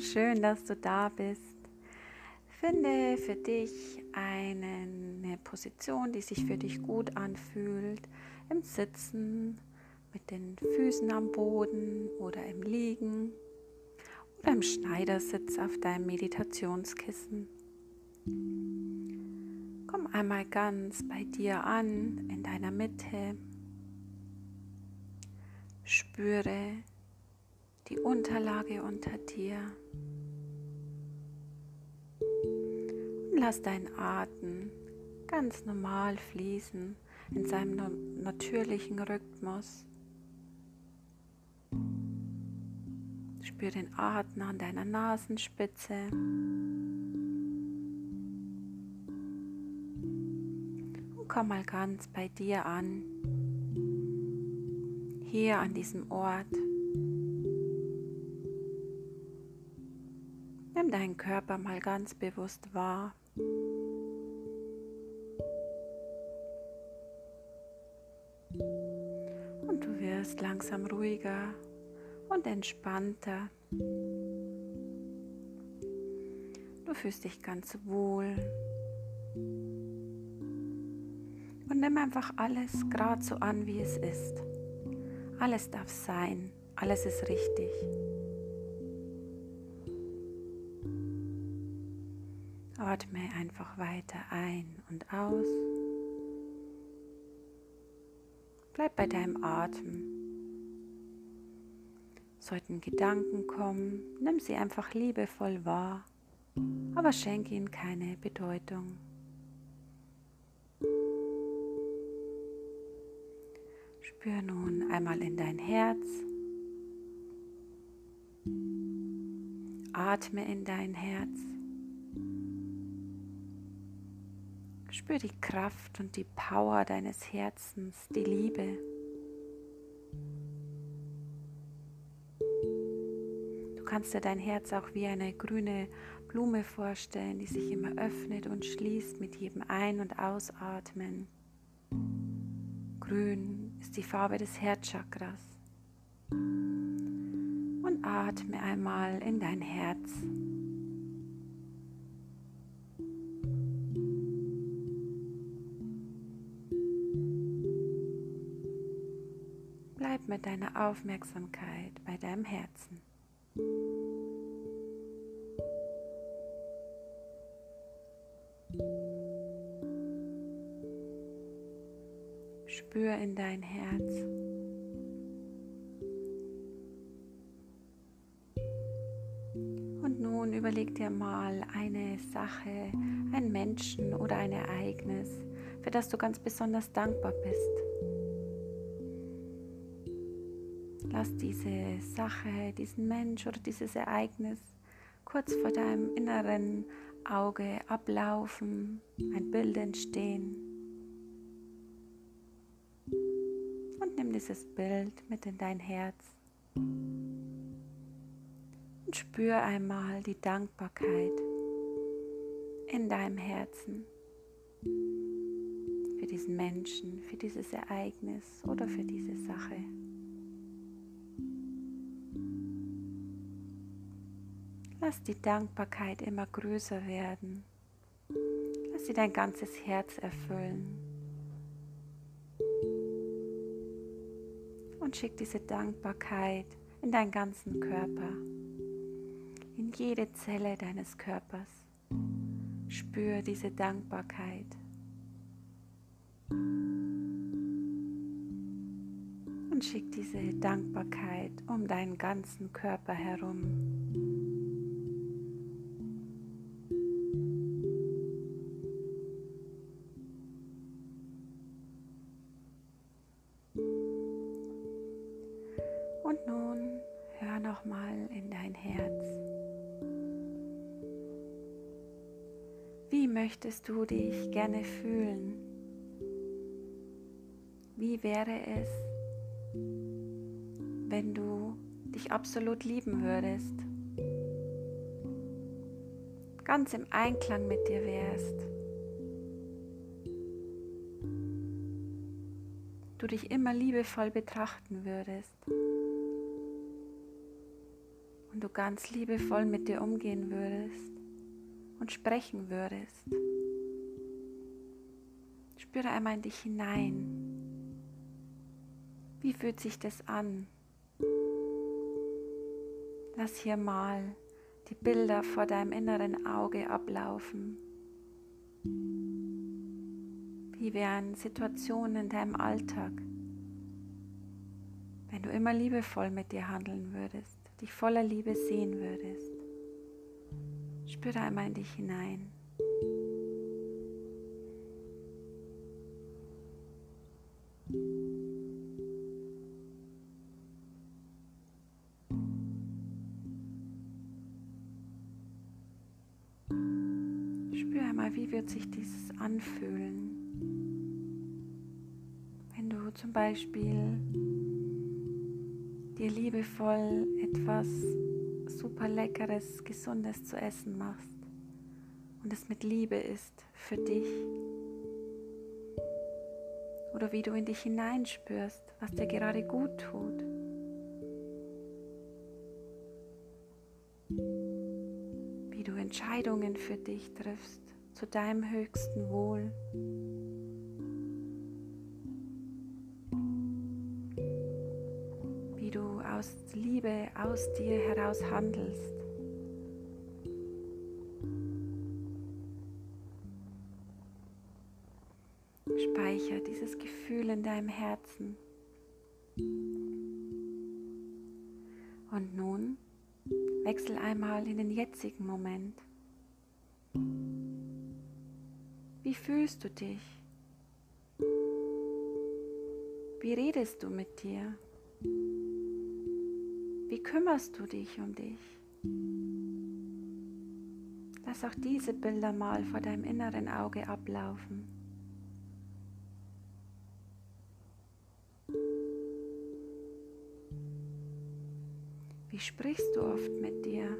Schön, dass du da bist. Finde für dich eine Position, die sich für dich gut anfühlt, im Sitzen, mit den Füßen am Boden oder im Liegen oder im Schneidersitz auf deinem Meditationskissen. Komm einmal ganz bei dir an, in deiner Mitte. Spüre die Unterlage unter dir. Und lass deinen Atem ganz normal fließen in seinem natürlichen Rhythmus. Spür den Atem an deiner Nasenspitze. Und komm mal ganz bei dir an. Hier an diesem Ort. Nimm deinen Körper mal ganz bewusst wahr. Und du wirst langsam ruhiger und entspannter. Du fühlst dich ganz wohl. Und nimm einfach alles gerade so an, wie es ist. Alles darf sein, alles ist richtig. Atme einfach weiter ein und aus. Bleib bei deinem Atem. Sollten Gedanken kommen, nimm sie einfach liebevoll wahr, aber schenke ihnen keine Bedeutung. Spür nun einmal in dein Herz. Atme in dein Herz. Spür die Kraft und die Power deines Herzens, die Liebe. Du kannst dir dein Herz auch wie eine grüne Blume vorstellen, die sich immer öffnet und schließt mit jedem Ein- und Ausatmen. Grün ist die Farbe des Herzchakras. Und atme einmal in dein Herz. Aufmerksamkeit bei deinem Herzen. Spür in dein Herz. Und nun überleg dir mal eine Sache, einen Menschen oder ein Ereignis, für das du ganz besonders dankbar bist. Lass diese Sache, diesen Mensch oder dieses Ereignis kurz vor deinem inneren Auge ablaufen, ein Bild entstehen. Und nimm dieses Bild mit in dein Herz und spür einmal die Dankbarkeit in deinem Herzen für diesen Menschen, für dieses Ereignis oder für diese Sache. Lass die Dankbarkeit immer größer werden. Lass sie dein ganzes Herz erfüllen. Und schick diese Dankbarkeit in deinen ganzen Körper, in jede Zelle deines Körpers. Spür diese Dankbarkeit. Und schick diese Dankbarkeit um deinen ganzen Körper herum. Möchtest du dich gerne fühlen? Wie wäre es, wenn du dich absolut lieben würdest? Ganz im Einklang mit dir wärst. Du dich immer liebevoll betrachten würdest und du ganz liebevoll mit dir umgehen würdest und sprechen würdest. Spüre einmal in dich hinein. Wie fühlt sich das an? Lass hier mal die Bilder vor deinem inneren Auge ablaufen. Wie wären Situationen in deinem Alltag, wenn du immer liebevoll mit dir handeln würdest, dich voller Liebe sehen würdest. Spüre einmal in dich hinein. Spür einmal, wie wird sich dieses anfühlen, wenn du zum Beispiel dir liebevoll etwas super leckeres, gesundes zu essen machst und es mit Liebe ist für dich. Oder wie du in dich hineinspürst, was dir gerade gut tut. Wie du Entscheidungen für dich triffst zu deinem höchsten Wohl. Aus Liebe aus dir heraus handelst. Speicher dieses Gefühl in deinem Herzen. Und nun wechsel einmal in den jetzigen Moment. Wie fühlst du dich? Wie redest du mit dir? Wie kümmerst du dich um dich? Lass auch diese Bilder mal vor deinem inneren Auge ablaufen. Wie sprichst du oft mit dir?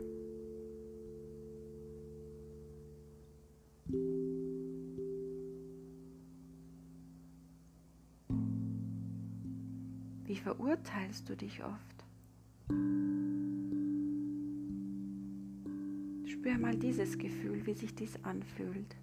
Wie verurteilst du dich oft? Spür mal dieses Gefühl, wie sich dies anfühlt.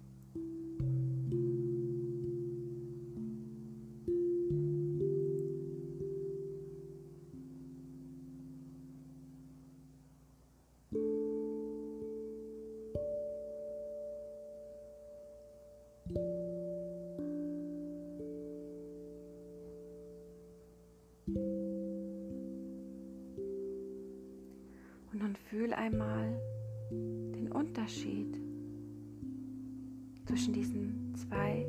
fühl einmal Unterschied zwischen diesen zwei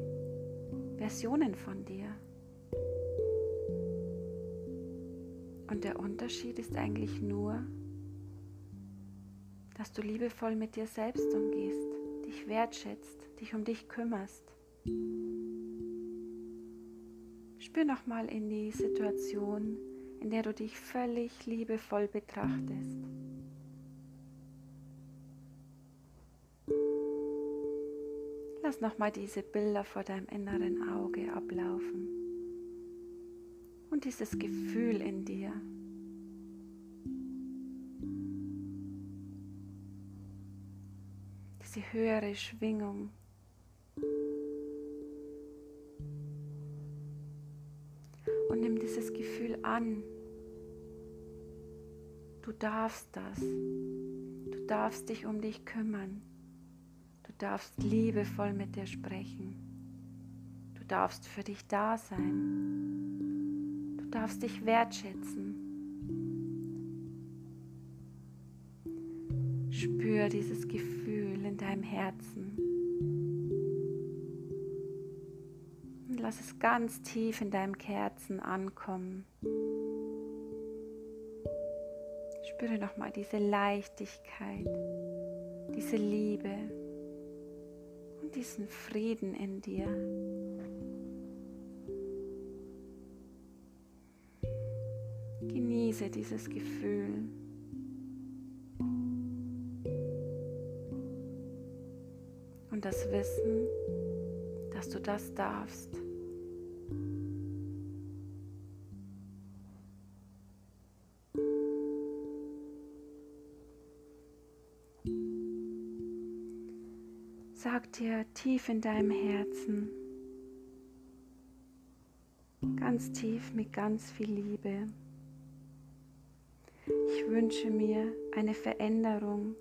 Versionen von dir. Und der Unterschied ist eigentlich nur, dass du liebevoll mit dir selbst umgehst, dich wertschätzt, dich um dich kümmerst. Spür nochmal in die Situation, in der du dich völlig liebevoll betrachtest. Lass nochmal diese Bilder vor deinem inneren Auge ablaufen und dieses Gefühl in dir. Diese höhere Schwingung. Und nimm dieses Gefühl an. Du darfst das. Du darfst dich um dich kümmern darfst liebevoll mit dir sprechen. Du darfst für dich da sein. Du darfst dich wertschätzen. Spür dieses Gefühl in deinem Herzen. Und lass es ganz tief in deinem Herzen ankommen. Spüre nochmal diese Leichtigkeit, diese Liebe diesen Frieden in dir. Genieße dieses Gefühl. Und das Wissen, dass du das darfst. Dir tief in deinem Herzen, ganz tief mit ganz viel Liebe, ich wünsche mir eine Veränderung,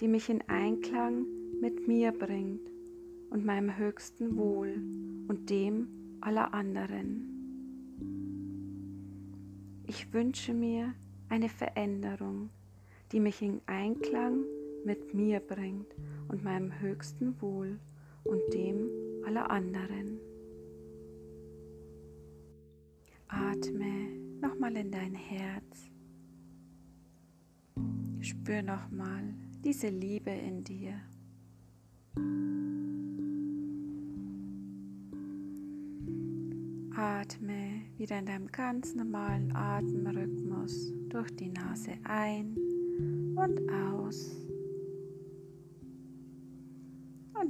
die mich in Einklang mit mir bringt und meinem höchsten Wohl und dem aller anderen. Ich wünsche mir eine Veränderung, die mich in Einklang mit mir bringt und meinem höchsten Wohl und dem aller anderen. Atme nochmal in dein Herz. Spür nochmal diese Liebe in dir. Atme wieder in deinem ganz normalen Atemrhythmus durch die Nase ein und aus.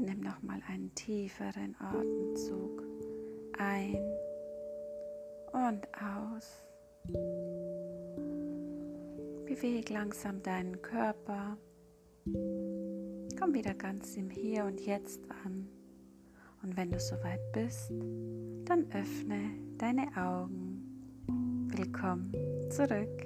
Nimm nochmal einen tieferen Atemzug ein und aus. Beweg langsam deinen Körper. Komm wieder ganz im Hier und Jetzt an. Und wenn du soweit bist, dann öffne deine Augen. Willkommen zurück.